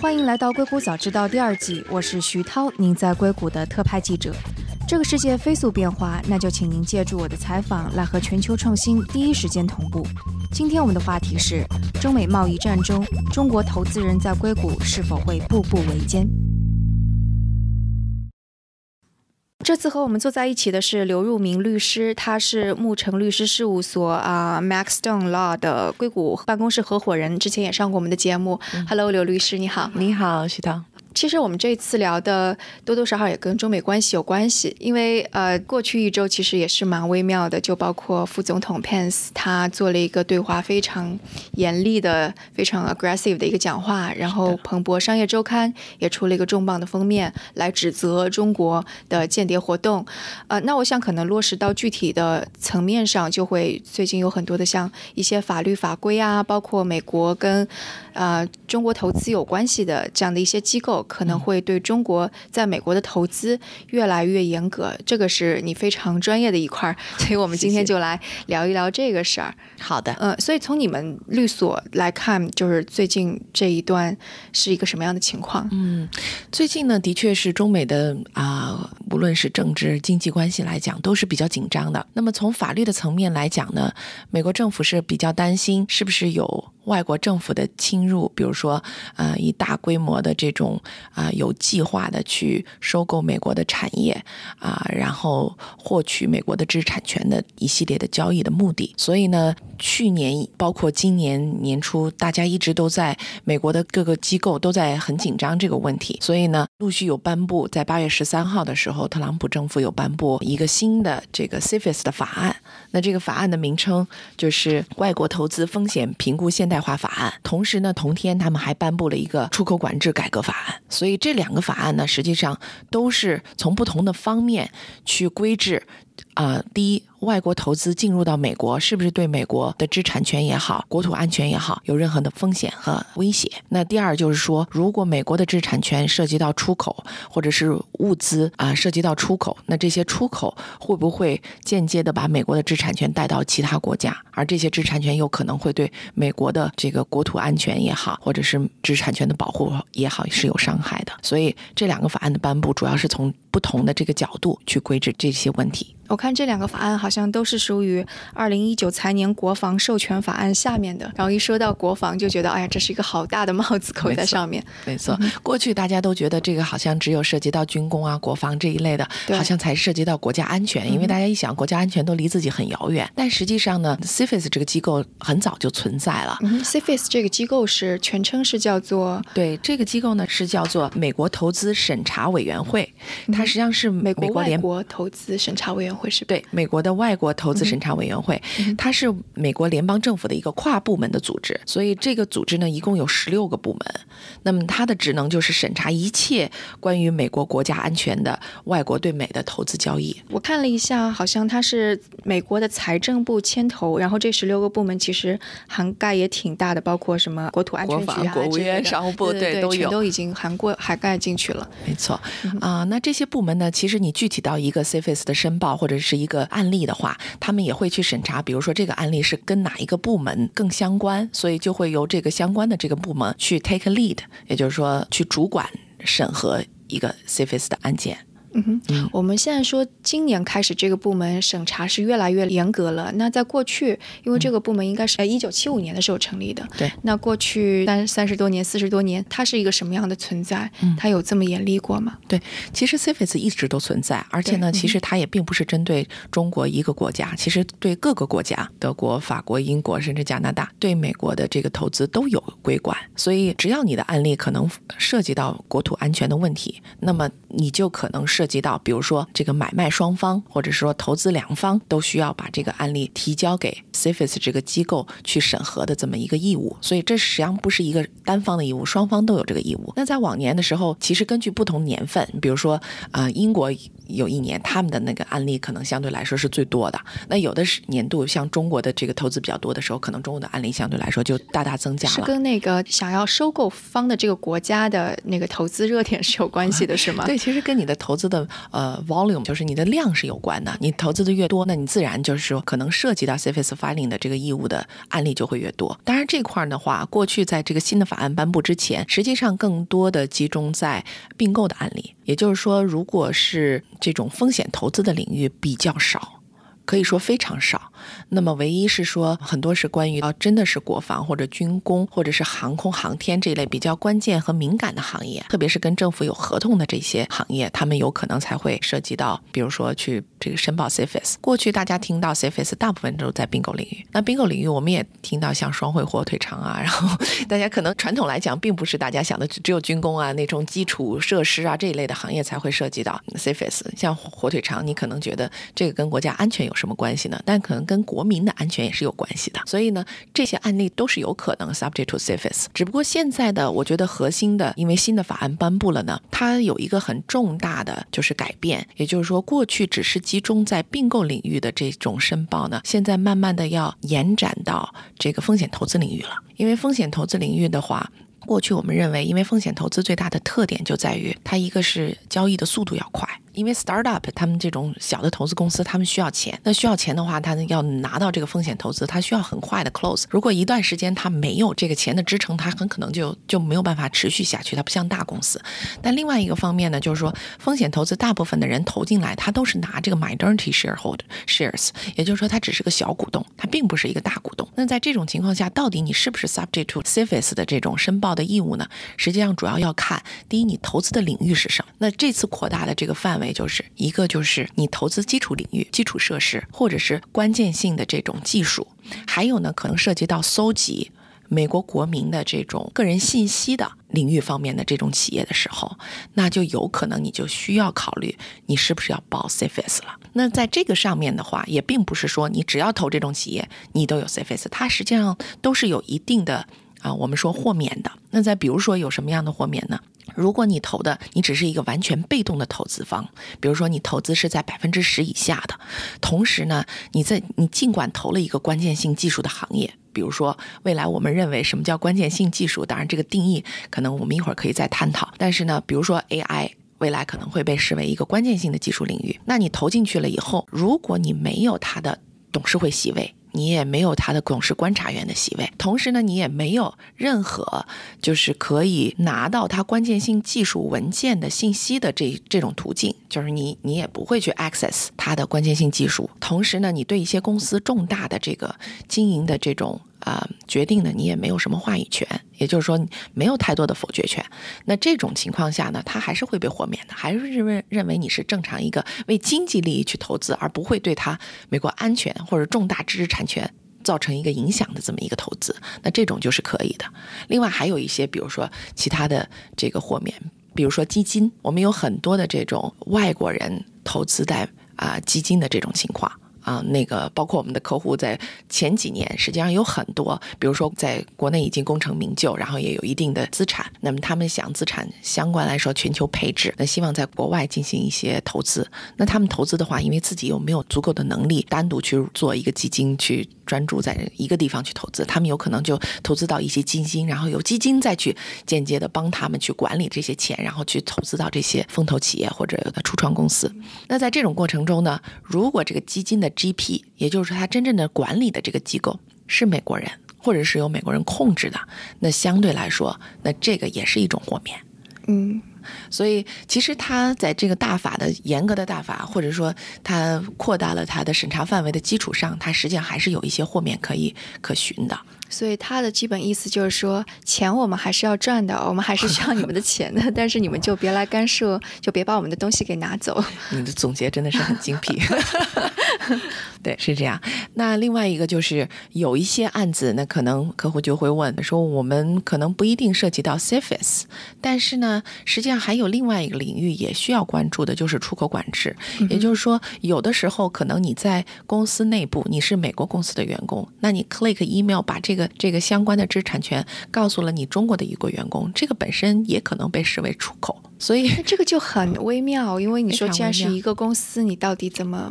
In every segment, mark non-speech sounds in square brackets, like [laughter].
欢迎来到硅谷早知道第二季，我是徐涛，您在硅谷的特派记者。这个世界飞速变化，那就请您借助我的采访来和全球创新第一时间同步。今天我们的话题是：中美贸易战中，中国投资人在硅谷是否会步步维艰？这次和我们坐在一起的是刘入明律师，他是牧城律师事务所啊 Max Stone Law 的硅谷办公室合伙人，之前也上过我们的节目。Hello，刘律师，你好。你好，徐涛。其实我们这次聊的多多少少也跟中美关系有关系，因为呃，过去一周其实也是蛮微妙的，就包括副总统 Pence 他做了一个对华非常严厉的、非常 aggressive 的一个讲话，然后彭博商业周刊也出了一个重磅的封面来指责中国的间谍活动。呃，那我想可能落实到具体的层面上，就会最近有很多的像一些法律法规啊，包括美国跟呃中国投资有关系的这样的一些机构。可能会对中国在美国的投资越来越严格，这个是你非常专业的一块儿，所以我们今天就来聊一聊这个事儿。好的，嗯，所以从你们律所来看，就是最近这一段是一个什么样的情况？嗯，最近呢，的确是中美的啊，无论是政治、经济关系来讲，都是比较紧张的。那么从法律的层面来讲呢，美国政府是比较担心是不是有。外国政府的侵入，比如说，呃，以大规模的这种啊，有计划的去收购美国的产业啊，然后获取美国的知识产权的一系列的交易的目的。所以呢，去年包括今年年初，大家一直都在美国的各个机构都在很紧张这个问题。所以呢，陆续有颁布，在八月十三号的时候，特朗普政府有颁布一个新的这个 CFIUS 的法案。那这个法案的名称就是《外国投资风险评估现代化法案》。同时呢，同天他们还颁布了一个出口管制改革法案。所以这两个法案呢，实际上都是从不同的方面去规制。啊，第一，外国投资进入到美国，是不是对美国的知识产权也好、国土安全也好，有任何的风险和威胁？那第二就是说，如果美国的知识产权涉及到出口，或者是物资啊涉及到出口，那这些出口会不会间接的把美国的知识产权带到其他国家？而这些知识产权有可能会对美国的这个国土安全也好，或者是知识产权的保护也好，是有伤害的。所以这两个法案的颁布，主要是从不同的这个角度去规制这些问题。我看这两个法案好像都是属于二零一九财年国防授权法案下面的，然后一说到国防，就觉得哎呀，这是一个好大的帽子扣在上面。没错，过去大家都觉得这个好像只有涉及到军工啊、国防这一类的，好像才涉及到国家安全，因为大家一想国家安全都离自己很遥远。但实际上呢，CFIUS 这个机构很早就存在了。CFIUS 这个机构是全称是叫做对这个机构呢是叫做美国投资审查委员会，它实际上是美国联国投资审查委员会是对美国的外国投资审查委员会，它是美国联邦政府的一个跨部门的组织，所以这个组织呢一共有十六个部门，那么它的职能就是审查一切关于美国国家安全的外国对美的投资交易。我看了一下，好像它是美国的财政部牵头，然后这十六个部门其实涵盖也挺大的，包括什么国土安全局、国务院、商务部，对都有，都已经涵过涵盖进去了。没错。啊，那这些部门呢，其实你具体到一个 CFIUS 的申报或或者是一个案例的话，他们也会去审查，比如说这个案例是跟哪一个部门更相关，所以就会由这个相关的这个部门去 take lead，也就是说去主管审核一个 safest 的案件。嗯哼，我们现在说今年开始这个部门审查是越来越严格了。那在过去，因为这个部门应该是在一九七五年的时候成立的，对。那过去三三十多年、四十多年，它是一个什么样的存在？它有这么严厉过吗？对，其实 CFIUS 一直都存在，而且呢，其实它也并不是针对中国一个国家，其实对各个国家，德国、法国、英国，甚至加拿大，对美国的这个投资都有规管。所以，只要你的案例可能涉及到国土安全的问题，那么你就可能涉涉及到，比如说这个买卖双方，或者说投资两方，都需要把这个案例提交给 CFIUS 这个机构去审核的这么一个义务。所以这实际上不是一个单方的义务，双方都有这个义务。那在往年的时候，其实根据不同年份，比如说啊，英国有一年他们的那个案例可能相对来说是最多的。那有的是年度像中国的这个投资比较多的时候，可能中国的案例相对来说就大大增加了。是跟那个想要收购方的这个国家的那个投资热点是有关系的，是吗？[laughs] 对，其实跟你的投资的呃 volume 就是你的量是有关的。你投资的越多，那你自然就是说可能涉及到 CFS filing 的这个义务的案例就会越多。当然这块儿的话，过去在这个新的法案颁布之前，实际上更多的集中在并购的案例，也就是说，如果是这种风险投资的领域比较少。可以说非常少。那么，唯一是说很多是关于啊，真的是国防或者军工或者是航空航天这一类比较关键和敏感的行业，特别是跟政府有合同的这些行业，他们有可能才会涉及到，比如说去这个申报 CFS。过去大家听到 CFS，大部分都在并购领域。那并购领域，我们也听到像双汇火腿肠啊，然后大家可能传统来讲，并不是大家想的只有军工啊那种基础设施啊这一类的行业才会涉及到 CFS。像火腿肠，你可能觉得这个跟国家安全有。什么关系呢？但可能跟国民的安全也是有关系的。所以呢，这些案例都是有可能 subject to CFS。只不过现在的，我觉得核心的，因为新的法案颁布了呢，它有一个很重大的就是改变，也就是说，过去只是集中在并购领域的这种申报呢，现在慢慢的要延展到这个风险投资领域了。因为风险投资领域的话，过去我们认为，因为风险投资最大的特点就在于它一个是交易的速度要快。因为 startup 他们这种小的投资公司，他们需要钱。那需要钱的话，他要拿到这个风险投资，他需要很快的 close。如果一段时间他没有这个钱的支撑，他很可能就就没有办法持续下去。他不像大公司。但另外一个方面呢，就是说风险投资大部分的人投进来，他都是拿这个 minority shareholder shares，也就是说他只是个小股东，他并不是一个大股东。那在这种情况下，到底你是不是 subject to CFS 的这种申报的义务呢？实际上主要要看第一，你投资的领域是什么。那这次扩大的这个范围。也就是一个，就是你投资基础领域、基础设施，或者是关键性的这种技术，还有呢，可能涉及到搜集美国国民的这种个人信息的领域方面的这种企业的时候，那就有可能你就需要考虑你是不是要报 CFS 了。那在这个上面的话，也并不是说你只要投这种企业，你都有 CFS，它实际上都是有一定的啊，我们说豁免的。那再比如说有什么样的豁免呢？如果你投的你只是一个完全被动的投资方，比如说你投资是在百分之十以下的，同时呢，你在你尽管投了一个关键性技术的行业，比如说未来我们认为什么叫关键性技术，当然这个定义可能我们一会儿可以再探讨。但是呢，比如说 AI 未来可能会被视为一个关键性的技术领域，那你投进去了以后，如果你没有它的董事会席位。你也没有他的董事观察员的席位，同时呢，你也没有任何就是可以拿到他关键性技术文件的信息的这这种途径，就是你你也不会去 access 他的关键性技术。同时呢，你对一些公司重大的这个经营的这种。啊，决定的你也没有什么话语权，也就是说没有太多的否决权。那这种情况下呢，他还是会被豁免的，还是认为认为你是正常一个为经济利益去投资，而不会对他美国安全或者重大知识产权造成一个影响的这么一个投资。那这种就是可以的。另外还有一些，比如说其他的这个豁免，比如说基金，我们有很多的这种外国人投资在啊基金的这种情况。啊，那个包括我们的客户在前几年，实际上有很多，比如说在国内已经功成名就，然后也有一定的资产，那么他们想资产相关来说全球配置，那希望在国外进行一些投资。那他们投资的话，因为自己又没有足够的能力单独去做一个基金，去专注在一个地方去投资，他们有可能就投资到一些基金，然后由基金再去间接的帮他们去管理这些钱，然后去投资到这些风投企业或者初创公司。那在这种过程中呢，如果这个基金的 GP，也就是说，他真正的管理的这个机构是美国人，或者是由美国人控制的，那相对来说，那这个也是一种豁免。嗯，所以其实他在这个大法的严格的大法，或者说他扩大了他的审查范围的基础上，他实际上还是有一些豁免可以可循的。所以他的基本意思就是说，钱我们还是要赚的，我们还是需要你们的钱的，[laughs] 但是你们就别来干涉，就别把我们的东西给拿走。[laughs] 你的总结真的是很精辟。[laughs] 对，是这样。那另外一个就是有一些案子，那可能客户就会问说，我们可能不一定涉及到 CFS，但是呢，实际上还有另外一个领域也需要关注的，就是出口管制。也就是说，有的时候可能你在公司内部，你是美国公司的员工，那你 click email 把这这个这个相关的知识产权告诉了你中国的一个员工，这个本身也可能被视为出口，所以这个就很微妙。因为你说，既然是一个公司，你到底怎么？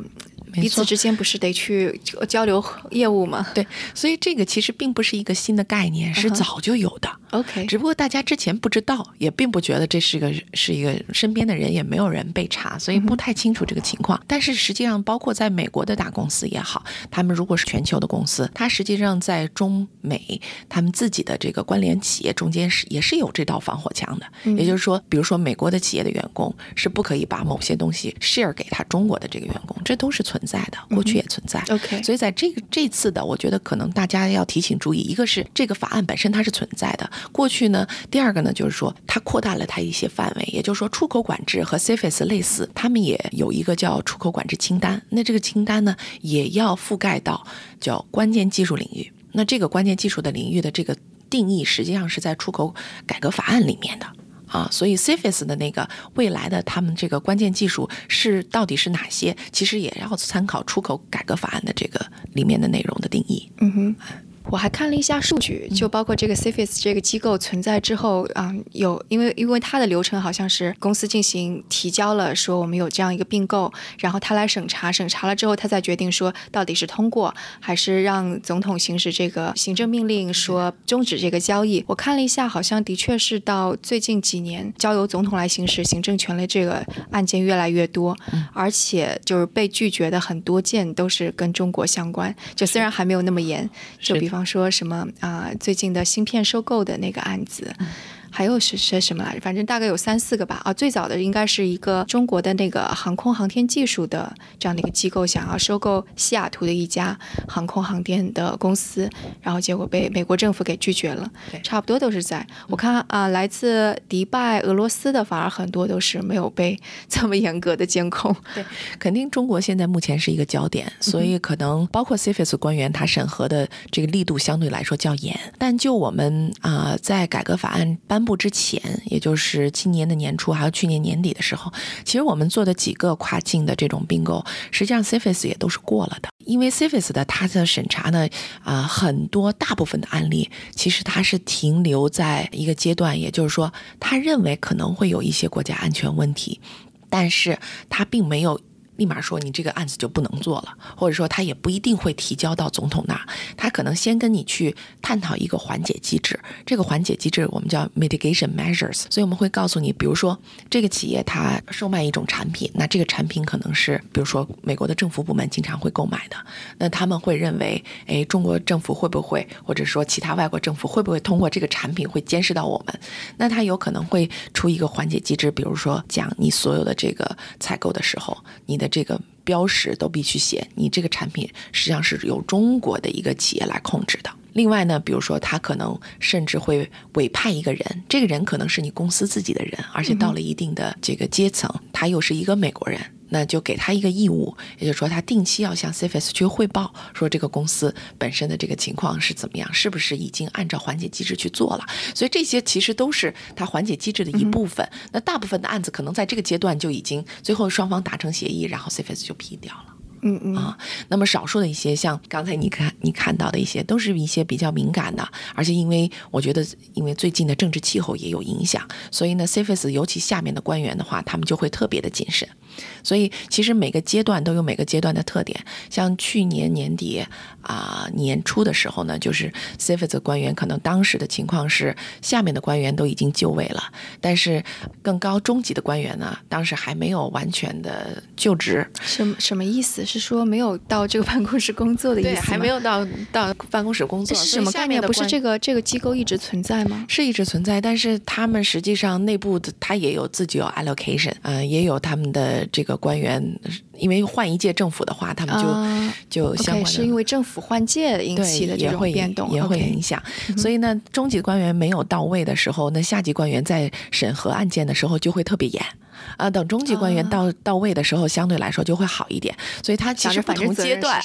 彼此之间不是得去交流业务吗？对，所以这个其实并不是一个新的概念，是早就有的。OK，只不过大家之前不知道，也并不觉得这是一个是一个身边的人也没有人被查，所以不太清楚这个情况。但是实际上，包括在美国的大公司也好，他们如果是全球的公司，它实际上在中美他们自己的这个关联企业中间是也是有这道防火墙的。也就是说，比如说美国的企业的员工是不可以把某些东西 share 给他中国的这个员工，这都是存在的，过去也存在。OK，所以在这个这次的，我觉得可能大家要提醒注意，一个是这个法案本身它是存在的。过去呢，第二个呢，就是说它扩大了它一些范围，也就是说出口管制和 CFS 类似，他们也有一个叫出口管制清单。那这个清单呢，也要覆盖到叫关键技术领域。那这个关键技术的领域的这个定义，实际上是在出口改革法案里面的啊。所以 CFS 的那个未来的他们这个关键技术是到底是哪些，其实也要参考出口改革法案的这个里面的内容的定义。嗯哼。我还看了一下数据，就包括这个 CFIS 这个机构存在之后，啊，有因为因为它的流程好像是公司进行提交了，说我们有这样一个并购，然后他来审查，审查了之后，他再决定说到底是通过还是让总统行使这个行政命令说终止这个交易。我看了一下，好像的确是到最近几年交由总统来行使行政权力这个案件越来越多，而且就是被拒绝的很多件都是跟中国相关，就虽然还没有那么严，就比方。比方说什么啊？最近的芯片收购的那个案子。还有是些什么来着？反正大概有三四个吧。啊，最早的应该是一个中国的那个航空航天技术的这样的一个机构，想要收购西雅图的一家航空航天的公司，然后结果被美国政府给拒绝了。对，差不多都是在。我看啊，来自迪拜、俄罗斯的反而很多都是没有被这么严格的监控。对，肯定中国现在目前是一个焦点，所以可能包括 CFS 官员他审核的这个力度相对来说较严。但就我们啊，在改革法案颁布之前，也就是今年的年初，还有去年年底的时候，其实我们做的几个跨境的这种并购，实际上 CFS 也都是过了的。因为 CFS 的它的审查呢，啊，很多大部分的案例，其实它是停留在一个阶段，也就是说，他认为可能会有一些国家安全问题，但是他并没有。立马说你这个案子就不能做了，或者说他也不一定会提交到总统那，他可能先跟你去探讨一个缓解机制。这个缓解机制我们叫 mitigation measures，所以我们会告诉你，比如说这个企业它售卖一种产品，那这个产品可能是比如说美国的政府部门经常会购买的，那他们会认为，哎，中国政府会不会，或者说其他外国政府会不会通过这个产品会监视到我们？那他有可能会出一个缓解机制，比如说讲你所有的这个采购的时候，你的这个标识都必须写，你这个产品实际上是由中国的一个企业来控制的。另外呢，比如说他可能甚至会委派一个人，这个人可能是你公司自己的人，而且到了一定的这个阶层，他又是一个美国人。那就给他一个义务，也就是说，他定期要向 CFS 去汇报，说这个公司本身的这个情况是怎么样，是不是已经按照缓解机制去做了。所以这些其实都是他缓解机制的一部分。那大部分的案子可能在这个阶段就已经最后双方达成协议，然后 CFS 就批掉了。嗯嗯啊，那么少数的一些，像刚才你看你看到的一些，都是一些比较敏感的，而且因为我觉得，因为最近的政治气候也有影响，所以呢，CFS 尤其下面的官员的话，他们就会特别的谨慎。所以其实每个阶段都有每个阶段的特点。像去年年底啊年初的时候呢，就是 CFS 官员可能当时的情况是，下面的官员都已经就位了，但是更高中级的官员呢，当时还没有完全的就职。什么什么意思？是说没有到这个办公室工作的意思吗？还没有到到办公室工作。是什么概念？不是这个这个机构一直存在吗？是一直存在，但是他们实际上内部的他也有自己有 allocation，嗯，也有他们的这个官员，因为换一届政府的话，他们就就相关的是因为政府换届引起的这种变动，也会影响。所以呢，中级官员没有到位的时候，那下级官员在审核案件的时候就会特别严。啊，等中级官员到到位的时候，相对来说就会好一点。所以他其实 [laughs] 不同阶段，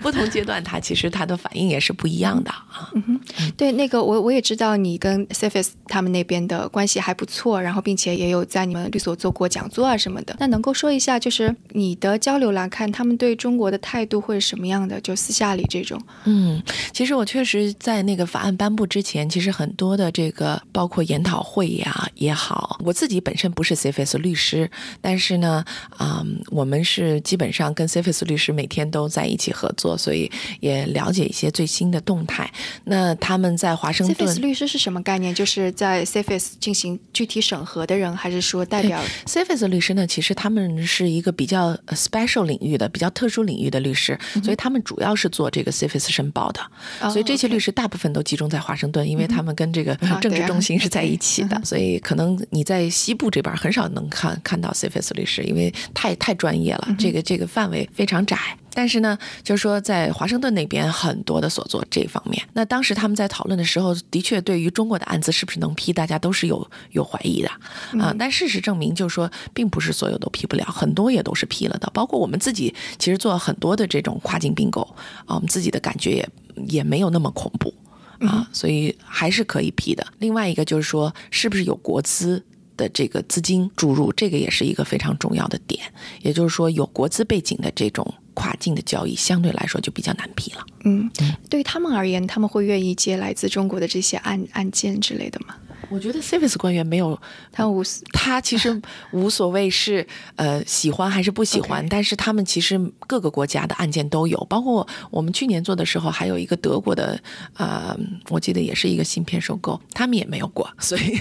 不同阶段他其实他的反应也是不一样的啊。嗯哼，对，那个我我也知道你跟 CFS 他们那边的关系还不错，然后并且也有在你们律所做过讲座啊什么的。那能够说一下，就是你的交流来看，他们对中国的态度会是什么样的？就私下里这种。嗯，其实我确实在那个法案颁布之前，其实很多的这个包括研讨会呀也好，我自己本身不是律师，但是呢，啊，我们是基本上跟 CFS 律师每天都在一起合作，所以也了解一些最新的动态。那他们在华盛顿，CFS 律师是什么概念？就是在 CFS 进行具体审核的人，还是说代表 CFS 律师呢？其实他们是一个比较 special 领域的、比较特殊领域的律师，所以他们主要是做这个 CFS 申报的。所以这些律师大部分都集中在华盛顿，因为他们跟这个政治中心是在一起的。所以可能你在西部这边很少能看看到 CFS 律师，因为太太专业了，这个这个范围非常窄。但是呢，就是说在华盛顿那边很多的所做这方面。那当时他们在讨论的时候，的确对于中国的案子是不是能批，大家都是有有怀疑的啊。但事实证明，就是说并不是所有都批不了，很多也都是批了的。包括我们自己，其实做很多的这种跨境并购啊，我们自己的感觉也也没有那么恐怖啊，所以还是可以批的。另外一个就是说，是不是有国资？的这个资金注入，这个也是一个非常重要的点。也就是说，有国资背景的这种跨境的交易，相对来说就比较难批了。嗯，对于他们而言，他们会愿意接来自中国的这些案案件之类的吗？我觉得 CFS 官员没有他无他其实 [laughs] 无所谓是呃喜欢还是不喜欢，但是他们其实各个国家的案件都有，包括我们去年做的时候，还有一个德国的啊，我记得也是一个芯片收购，他们也没有过，所以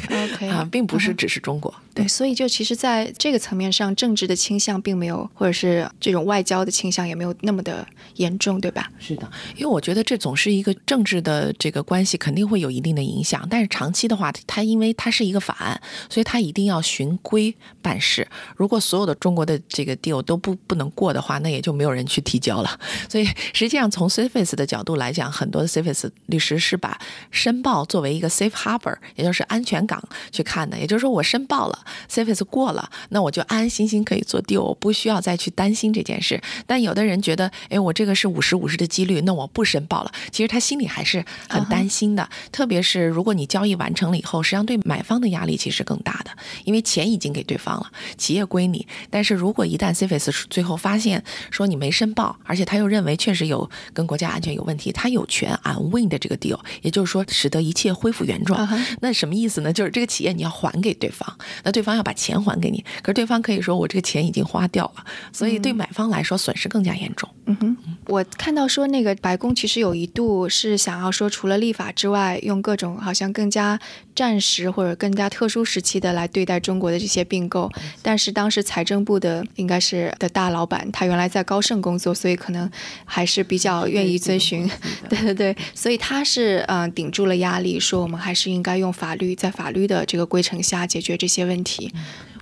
啊，并不是只是中国。对，所以就其实在这个层面上，政治的倾向并没有，或者是这种外交的倾向也没有那么的严重，对吧？是的，因为我觉得这总是一个政治的这个关系，肯定会有一定的影响，但是长期的话，它。它因为它是一个法案，所以它一定要循规办事。如果所有的中国的这个 deal 都不不能过的话，那也就没有人去提交了。[laughs] 所以实际上从 CFS 的角度来讲，很多的 CFS 律师是把申报作为一个 safe harbor，也就是安全港去看的。也就是说，我申报了，safe 过了，那我就安安心心可以做 deal，我不需要再去担心这件事。但有的人觉得，哎，我这个是五十五十的几率，那我不申报了，其实他心里还是很担心的。特别是如果你交易完成了以后。实际上，对买方的压力其实更大的，因为钱已经给对方了，企业归你。但是如果一旦 CFS 最后发现说你没申报，而且他又认为确实有跟国家安全有问题，他有权 unwin 的这个 deal，也就是说使得一切恢复原状。那什么意思呢？就是这个企业你要还给对方，那对方要把钱还给你，可是对方可以说我这个钱已经花掉了，所以对买方来说损失更加严重。嗯哼，我看到说那个白宫其实有一度是想要说，除了立法之外，用各种好像更加战。时或者更加特殊时期的来对待中国的这些并购，但是当时财政部的应该是的大老板，他原来在高盛工作，所以可能还是比较愿意遵循，[laughs] 对对对，所以他是嗯顶住了压力，说我们还是应该用法律，在法律的这个规程下解决这些问题。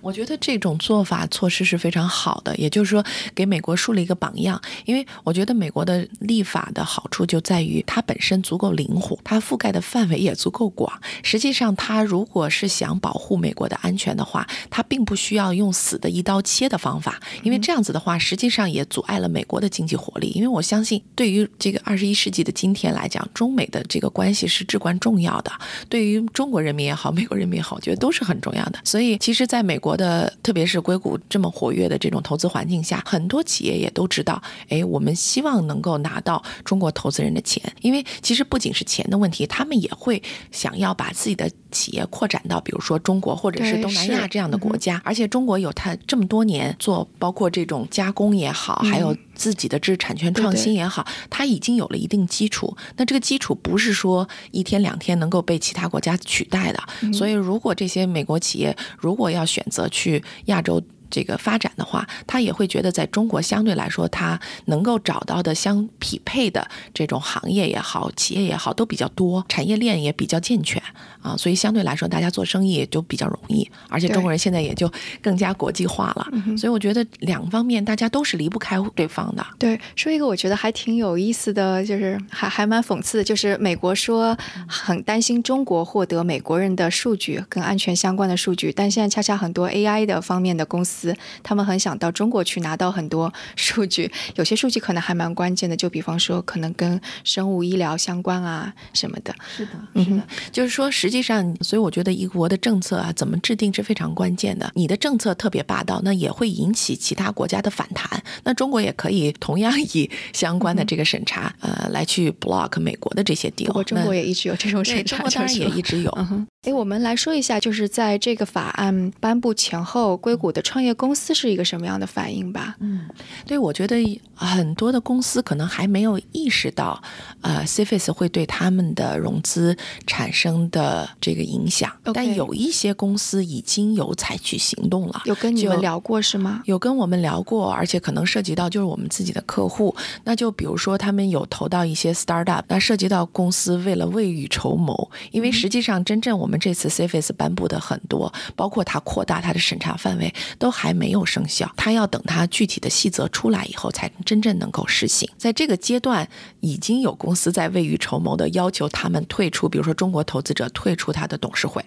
我觉得这种做法措施是非常好的，也就是说给美国树立一个榜样。因为我觉得美国的立法的好处就在于它本身足够灵活，它覆盖的范围也足够广。实际上，它如果是想保护美国的安全的话，它并不需要用死的一刀切的方法，因为这样子的话，实际上也阻碍了美国的经济活力。因为我相信，对于这个二十一世纪的今天来讲，中美的这个关系是至关重要的。对于中国人民也好，美国人民也好，我觉得都是很重要的。所以，其实，在美国。的，特别是硅谷这么活跃的这种投资环境下，很多企业也都知道，哎，我们希望能够拿到中国投资人的钱，因为其实不仅是钱的问题，他们也会想要把自己的企业扩展到，比如说中国或者是东南亚这样的国家，而且中国有它这么多年做，包括这种加工也好，还有。自己的知识产权创新也好，它已经有了一定基础。那这个基础不是说一天两天能够被其他国家取代的。所以，如果这些美国企业如果要选择去亚洲这个发展的话，他也会觉得在中国相对来说，他能够找到的相匹配的这种行业也好，企业也好，都比较多，产业链也比较健全啊，所以相对来说，大家做生意也就比较容易。而且中国人现在也就更加国际化了，所以我觉得两方面大家都是离不开对方的。对，说一个我觉得还挺有意思的，就是还还蛮讽刺的，就是美国说很担心中国获得美国人的数据跟安全相关的数据，但现在恰恰很多 AI 的方面的公司，他们很想到中国去拿到很多数据，有些数据可能还蛮关键的，就比方说可能跟生物医疗相关啊什么的。是的，是的，就是说实际上，所以我觉得一国的政策啊，怎么制定是非常关键的。你的政策特别霸道，那也会引起其他国家的反弹。那中国也可以同样以相关的这个审查，呃，来去 block 美国的这些 deal。不过中国也一直有这种审查，中国当然也一直有。哎，我们来说一下，就是在这个法案颁布前后，硅谷的创业公司是一个什么样的反应吧？嗯，对，我觉得很多的公司可能还没有意识到，呃，CFS 会对他们的融资产生的这个影响，但有一些公司已经有采取行动了。有跟你们聊过是吗？有跟我们聊过，而且可能涉及到就是我们自己的客户。那就比如说，他们有投到一些 startup，那涉及到公司为了未雨绸缪，因为实际上真正我们。这次 CFS 颁布的很多，包括它扩大它的审查范围，都还没有生效。它要等它具体的细则出来以后，才真正能够实行。在这个阶段，已经有公司在未雨绸缪的要求他们退出，比如说中国投资者退出他的董事会。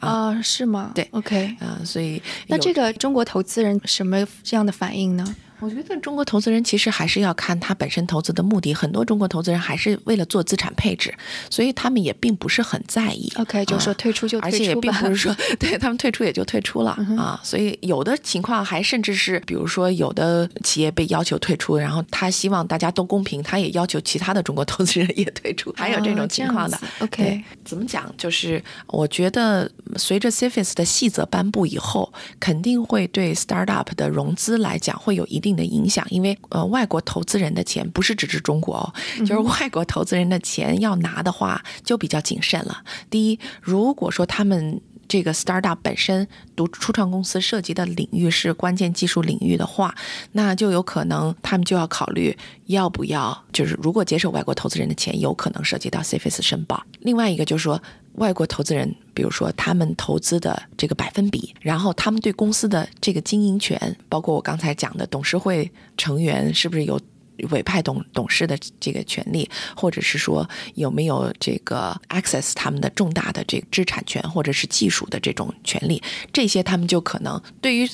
啊，是吗？对，OK，啊，所以那这个中国投资人什么这样的反应呢？我觉得中国投资人其实还是要看他本身投资的目的。很多中国投资人还是为了做资产配置，所以他们也并不是很在意。OK，就说退出就退出，而且也并不是说 [laughs] 对他们退出也就退出了啊。所以有的情况还甚至是，比如说有的企业被要求退出，然后他希望大家都公平，他也要求其他的中国投资人也退出，还有这种情况的。OK，怎么讲？就是我觉得随着 CFS 的细则颁布以后，肯定会对 startup 的融资来讲会有一定。的影响，因为呃，外国投资人的钱不是只是中国哦，就是外国投资人的钱要拿的话，就比较谨慎了。第一，如果说他们这个 startup 本身读初创公司涉及的领域是关键技术领域的话，那就有可能他们就要考虑要不要，就是如果接受外国投资人的钱，有可能涉及到 CFS 申报。另外一个就是说。外国投资人，比如说他们投资的这个百分比，然后他们对公司的这个经营权，包括我刚才讲的董事会成员是不是有委派董董事的这个权利，或者是说有没有这个 access 他们的重大的这个知识产权或者是技术的这种权利，这些他们就可能对于。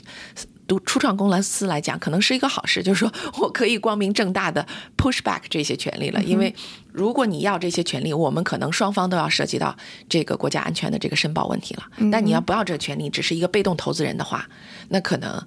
读初创公司来讲，可能是一个好事，就是说我可以光明正大的 push back 这些权利了。因为如果你要这些权利，我们可能双方都要涉及到这个国家安全的这个申报问题了。但你要不要这个权利，只是一个被动投资人的话，那可能。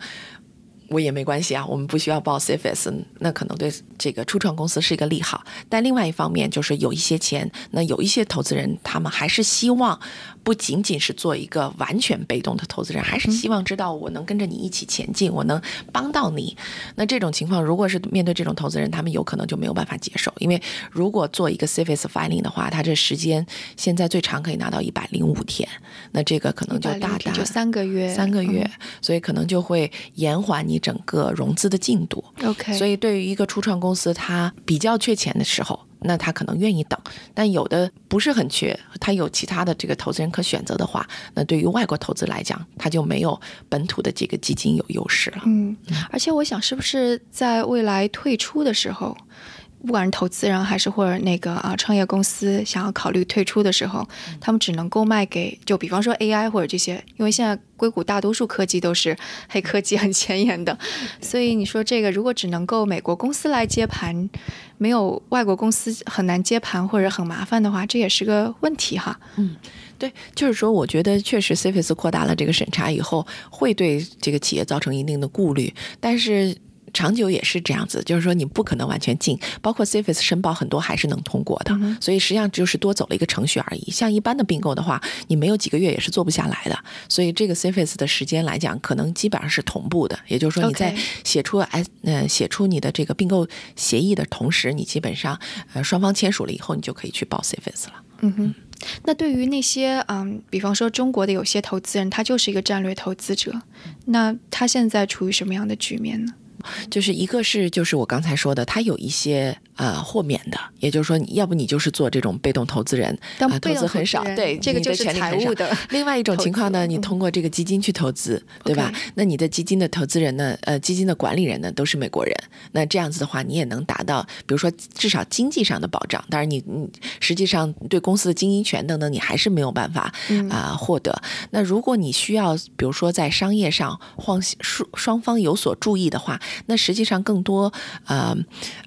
我也没关系啊，我们不需要报 CFS，那可能对这个初创公司是一个利好。但另外一方面，就是有一些钱，那有一些投资人，他们还是希望不仅仅是做一个完全被动的投资人，还是希望知道我能跟着你一起前进，我能帮到你。那这种情况，如果是面对这种投资人，他们有可能就没有办法接受，因为如果做一个 CFS filing 的话，它这时间现在最长可以拿到一百零五天，那这个可能就大大就三个月，三个月，所以可能就会延缓你。整个融资的进度，OK，所以对于一个初创公司，它比较缺钱的时候，那他可能愿意等；但有的不是很缺，他有其他的这个投资人可选择的话，那对于外国投资来讲，他就没有本土的这个基金有优势了。嗯，而且我想，是不是在未来退出的时候？不管是投资人还是或者那个啊创业公司想要考虑退出的时候，他们只能够卖给就比方说 AI 或者这些，因为现在硅谷大多数科技都是黑科技很前沿的，所以你说这个如果只能够美国公司来接盘，没有外国公司很难接盘或者很麻烦的话，这也是个问题哈。嗯，对，就是说我觉得确实 CFS 扩大了这个审查以后，会对这个企业造成一定的顾虑，但是。长久也是这样子，就是说你不可能完全进，包括 CFS 申报很多还是能通过的，所以实际上就是多走了一个程序而已。像一般的并购的话，你没有几个月也是做不下来的。所以这个 CFS 的时间来讲，可能基本上是同步的。也就是说你在写出哎呃写出你的这个并购协议的同时，你基本上呃双方签署了以后，你就可以去报 CFS 了。嗯哼。那对于那些嗯，比方说中国的有些投资人，他就是一个战略投资者，那他现在处于什么样的局面呢？就是一个是就是我刚才说的，他有一些呃豁免的，也就是说，你要不你就是做这种被动投资人，投资很少，对，这个就是财务的。另外一种情况呢，你通过这个基金去投资，对吧？那你的基金的投资人呢，呃，基金的管理人呢都是美国人，那这样子的话，你也能达到，比如说至少经济上的保障。当然你，你实际上对公司的经营权等等，你还是没有办法啊、获得。那如果你需要，比如说在商业上双双双方有所注意的话，那实际上更多呃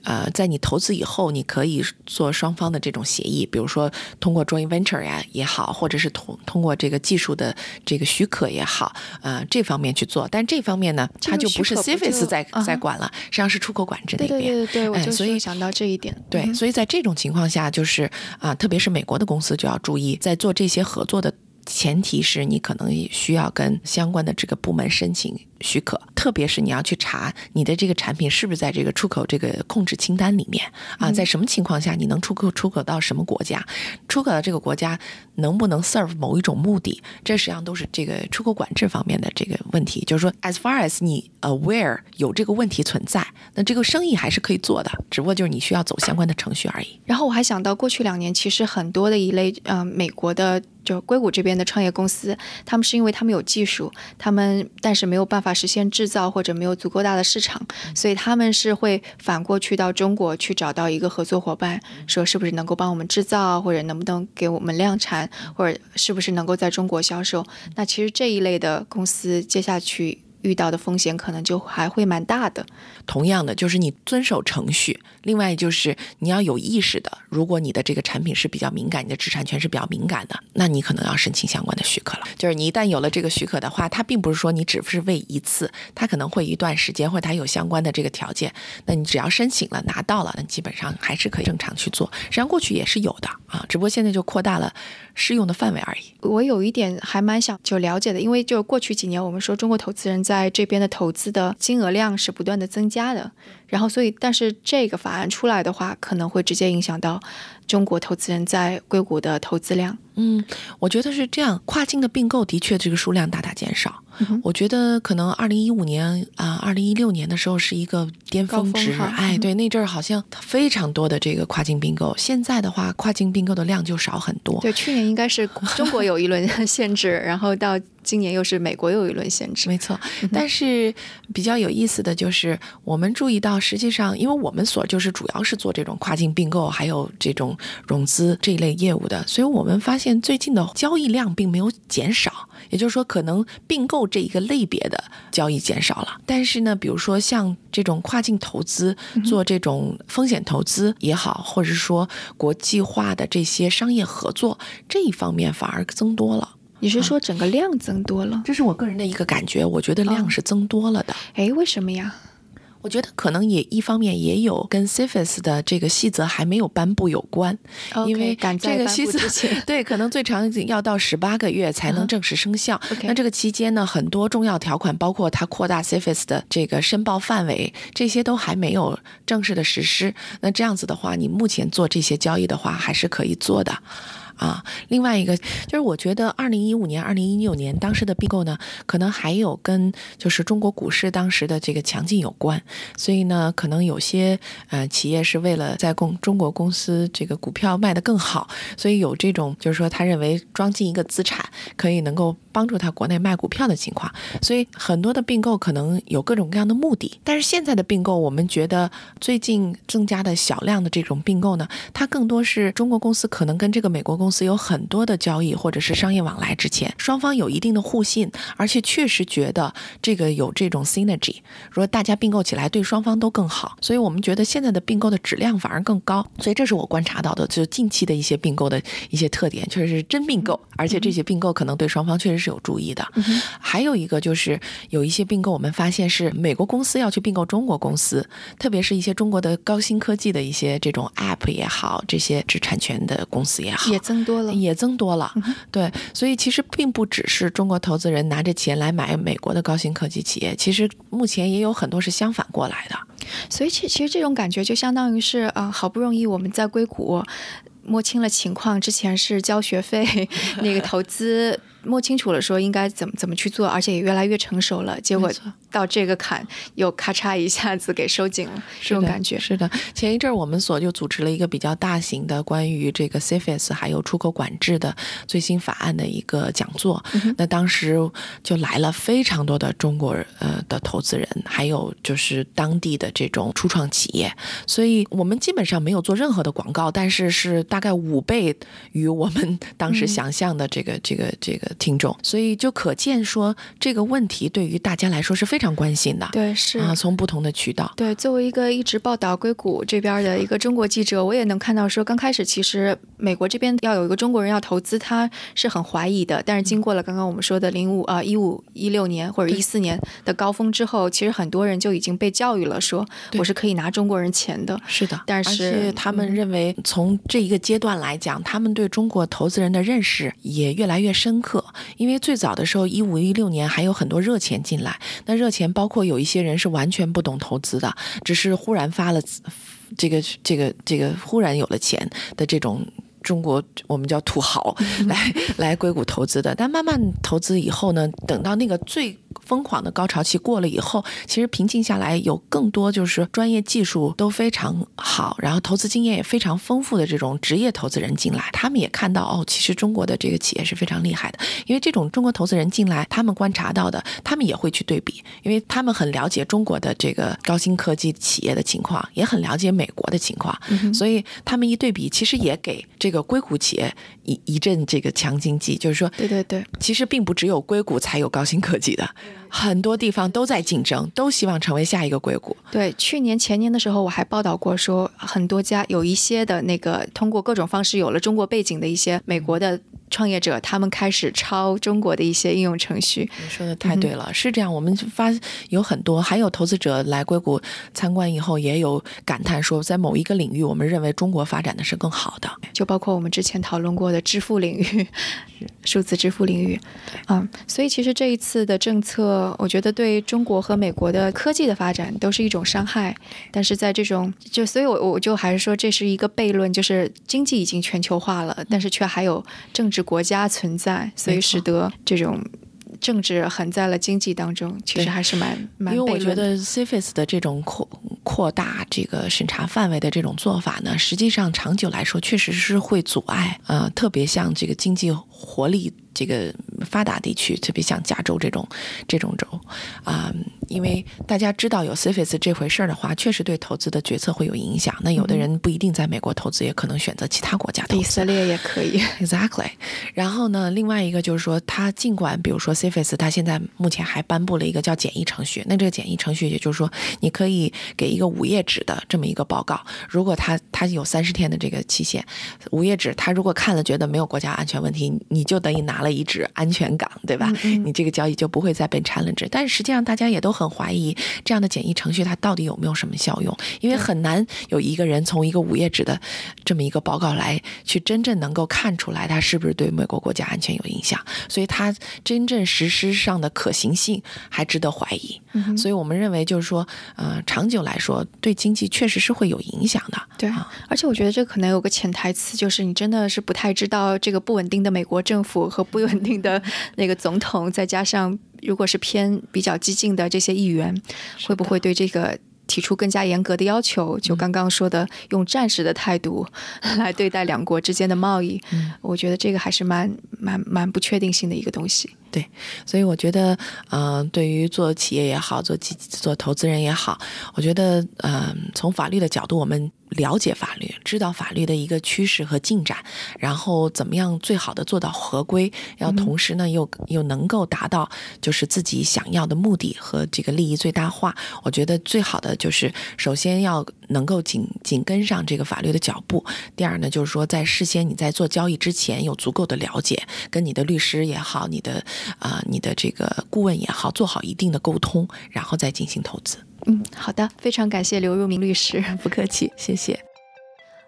呃，在你投资以后，你可以做双方的这种协议，比如说通过 joint venture 呀也好，或者是通通过这个技术的这个许可也好，呃，这方面去做。但这方面呢，它就不是许可不 CFIUS 在啊在管了，实际上是出口管制那边。对对对对，我就哎所以是想到这一点。对，嗯所以在这种情况下，就是啊，特别是美国的公司就要注意，在做这些合作的前提是你可能也需要跟相关的这个部门申请许可，特别是你要去查你的这个产品是不是在这个出口这个控制清单里面啊，在什么情况下你能出口出口到什么国家，出口到这个国家能不能 serve 某一种目的，这实际上都是这个出口管制方面的这个问题。就是说，as far as 你 aware 有这个问题存在，那这个生意还是可以做的，只不过就是你需要走相关的程序而已。然后我还想到，过去两年其实很多的一类呃美国的就硅谷这边的创业公司，他们是因为他们有技术，他们但是没有办法实现制造或者没有足够大的市场，所以他们是会反过去到中国去找到一个合作伙伴，说是不是能够帮我们制造，或者能不能给我们量产，或者是不是能够在中国销售。那其实这一类的公司接下去遇到的风险可能就还会蛮大的。同样的，就是你遵守程序，另外就是你要有意识的，如果你的这个产品是比较敏感，你的知识产权是比较敏感的，那你可能要申请相关的许可了。就是你一旦有了这个许可的话，它并不是说你只是为一次，它可能会一段时间，或者它有相关的这个条件，那你只要申请了拿到了，那基本上还是可以正常去做。实际上过去也是有的啊，只不过现在就扩大了适用的范围而已。我有一点还蛮想就了解的，因为就过去几年，我们说中国投资人在这边的投资的金额量是不断的增加的，然后所以但是这个法案出来的话，可能会直接影响到中国投资人在硅谷的投资量。嗯，我觉得是这样，跨境的并购的确这个数量大大减少。嗯我觉得可能二零一五年啊，二零一六年的时候是一个巅峰值，峰哎，嗯对，那阵儿好像非常多的这个跨境并购。现在的话，跨境并购的量就少很多。对，去年应该是中国有一轮限制，然后到今年又是美国有一轮限制。没错，但是比较有意思的就是，我们注意到，实际上，因为我们所就是主要是做这种跨境并购，还有这种融资这一类业务的，所以我们发现最近的交易量并没有减少，也就是说，可能并购这一个类别的交易减少了，但是呢，比如说像这种跨境投资，做这种风险投资也好，或者是说国际化的这些商业合作这一方面反而增多了。你是说整个量增多了？这是我个人的一个感觉，我觉得量嗯是增多了的。哎，为什么呀？我觉得可能也一方面也有跟 CFIUS 的这个细则还没有颁布有关，因为这个细则对可能最长要到十八个月才能正式生效。那这个期间呢，很多重要条款，包括它扩大 CFIUS 的这个申报范围，这些都还没有正式的实施。那这样子的话，你目前做这些交易的话，还是可以做的。啊，另外一个就是，我觉得二零一五年、二零一六年当时的并购呢，可能还有跟就是中国股市当时的这个强劲有关，所以呢，可能有些呃企业是为了在公中国公司这个股票卖得更好，所以有这种就是说他认为装进一个资产可以能够帮助他国内卖股票的情况，所以很多的并购可能有各种各样的目的，但是现在的并购，我们觉得最近增加的小量的这种并购呢，它更多是中国公司可能跟这个美国公司公司有很多的交易或者是商业往来之前，双方有一定的互信，而且确实觉得这个有这种 synergy，说大家并购起来对双方都更好，所以我们觉得现在的并购的质量反而更高，所以这是我观察到的，就近期的一些并购的一些特点，确实是真并购，而且这些并购可能对双方确实是有注意的。还有一个就是有一些并购，我们发现是美国公司要去并购中国公司，特别是一些中国的高新科技的一些这种 App 也好，这些知识产权的公司也好，也增多了。也增多了。对，所以其实并不只是中国投资人拿着钱来买美国的高新科技企业，其实目前也有很多是相反过来的。所以其其实这种感觉就相当于是啊、呃好不容易我们在硅谷摸清了情况，之前是交学费，[laughs] 那个投资。摸清楚了，说应该怎么怎么去做，而且也越来越成熟了。结果到这个坎又咔嚓一下子给收紧了，这种感觉是的。前一阵儿我们所就组织了一个比较大型的关于这个 CFS 还有出口管制的最新法案的一个讲座。那当时就来了非常多的中国呃的投资人，还有就是当地的这种初创企业。所以我们基本上没有做任何的广告，但是是大概五倍于我们当时想象的这个这个这个。听众，所以就可见说这个问题对于大家来说是非常关心的。对，是啊，从不同的渠道。对，作为一个一直报道硅谷这边的一个中国记者，我也能看到说，刚开始其实美国这边要有一个中国人要投资，他是很怀疑的。但是经过了刚刚我们说的零五啊一五一六年或者一四年的高峰之后，其实很多人就已经被教育了，说我是可以拿中国人钱的。是的，但是他们认为从这一个阶段来讲，他们对中国投资人的认识也越来越深刻。因为最早的时候，一五一六年还有很多热钱进来，那热钱包括有一些人是完全不懂投资的，只是忽然发了这个这个这个忽然有了钱的这种中国我们叫土豪 [laughs] 来来硅谷投资的，但慢慢投资以后呢，等到那个最。疯狂的高潮期过了以后，其实平静下来，有更多就是专业技术都非常好，然后投资经验也非常丰富的这种职业投资人进来，他们也看到哦，其实中国的这个企业是非常厉害的。因为这种中国投资人进来，他们观察到的，他们也会去对比，因为他们很了解中国的这个高新科技企业的情况，也很了解美国的情况，所以他们一对比，其实也给这个硅谷企业一一阵这个强经济，就是说，对对对，其实并不只有硅谷才有高新科技的。很多地方都在竞争，都希望成为下一个硅谷。对，去年前年的时候，我还报道过，说很多家有一些的那个通过各种方式有了中国背景的一些美国的。创业者他们开始抄中国的一些应用程序，你说的太对了，是这样。我们发有很多，还有投资者来硅谷参观以后，也有感叹说，在某一个领域，我们认为中国发展的是更好的，就包括我们之前讨论过的支付领域，[laughs] 数字支付领域。嗯，所以其实这一次的政策，我觉得对中国和美国的科技的发展都是一种伤害。但是在这种就，所以我我就还是说，这是一个悖论，就是经济已经全球化了，但是却还有政治。国家存在，所以使得这种政治横在了经济当中，其实还是蛮蛮。因为我觉得 CFIS 的这种扩扩大这个审查范围的这种做法呢，实际上长久来说确实是会阻碍，呃，特别像这个经济活力。这个发达地区，特别像加州这种这种州啊，因为大家知道有 CFIS 这回事儿的话，确实对投资的决策会有影响。那有的人不一定在美国投资，也可能选择其他国家投资。以色列也可以，Exactly。然后呢，另外一个就是说，他尽管比如说 CFIS，他现在目前还颁布了一个叫简易程序。那这个简易程序，也就是说，你可以给一个五页纸的这么一个报告，如果他他有三十天的这个期限，五页纸，他如果看了觉得没有国家安全问题，你就等于拿。了一纸安全港，对吧？你这个交易就不会再被 challenge。但是实际上，大家也都很怀疑这样的简易程序它到底有没有什么效用，因为很难有一个人从一个五页纸的这么一个报告来去真正能够看出来它是不是对美国国家安全有影响。所以它真正实施上的可行性还值得怀疑。所以我们认为，就是说，呃，长久来说，对经济确实是会有影响的。对，而且我觉得这可能有个潜台词，就是你真的是不太知道这个不稳定的美国政府和不稳定的那个总统，再加上如果是偏比较激进的这些议员，会不会对这个提出更加严格的要求？就刚刚说的，用战时的态度来对待两国之间的贸易，嗯我觉得这个还是蛮蛮蛮不确定性的一个东西。对，所以我觉得，嗯，对于做企业也好，做做投资人也好，我觉得，嗯，从法律的角度，我们。了解法律，知道法律的一个趋势和进展，然后怎么样最好的做到合规，要同时呢又又能够达到就是自己想要的目的和这个利益最大化。我觉得最好的就是首先要能够紧紧跟上这个法律的脚步。第二呢，就是说在事先你在做交易之前有足够的了解，跟你的律师也好，你的啊你的这个顾问也好，做好一定的沟通，然后再进行投资。嗯，好的，非常感谢刘如明律师，不客气，谢谢。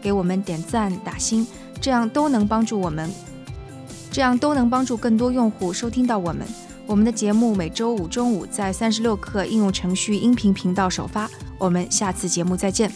给我们点赞打星，这样都能帮助我们，这样都能帮助更多用户收听到我们。我们的节目每周五中午在三十六课应用程序音频频道首发，我们下次节目再见。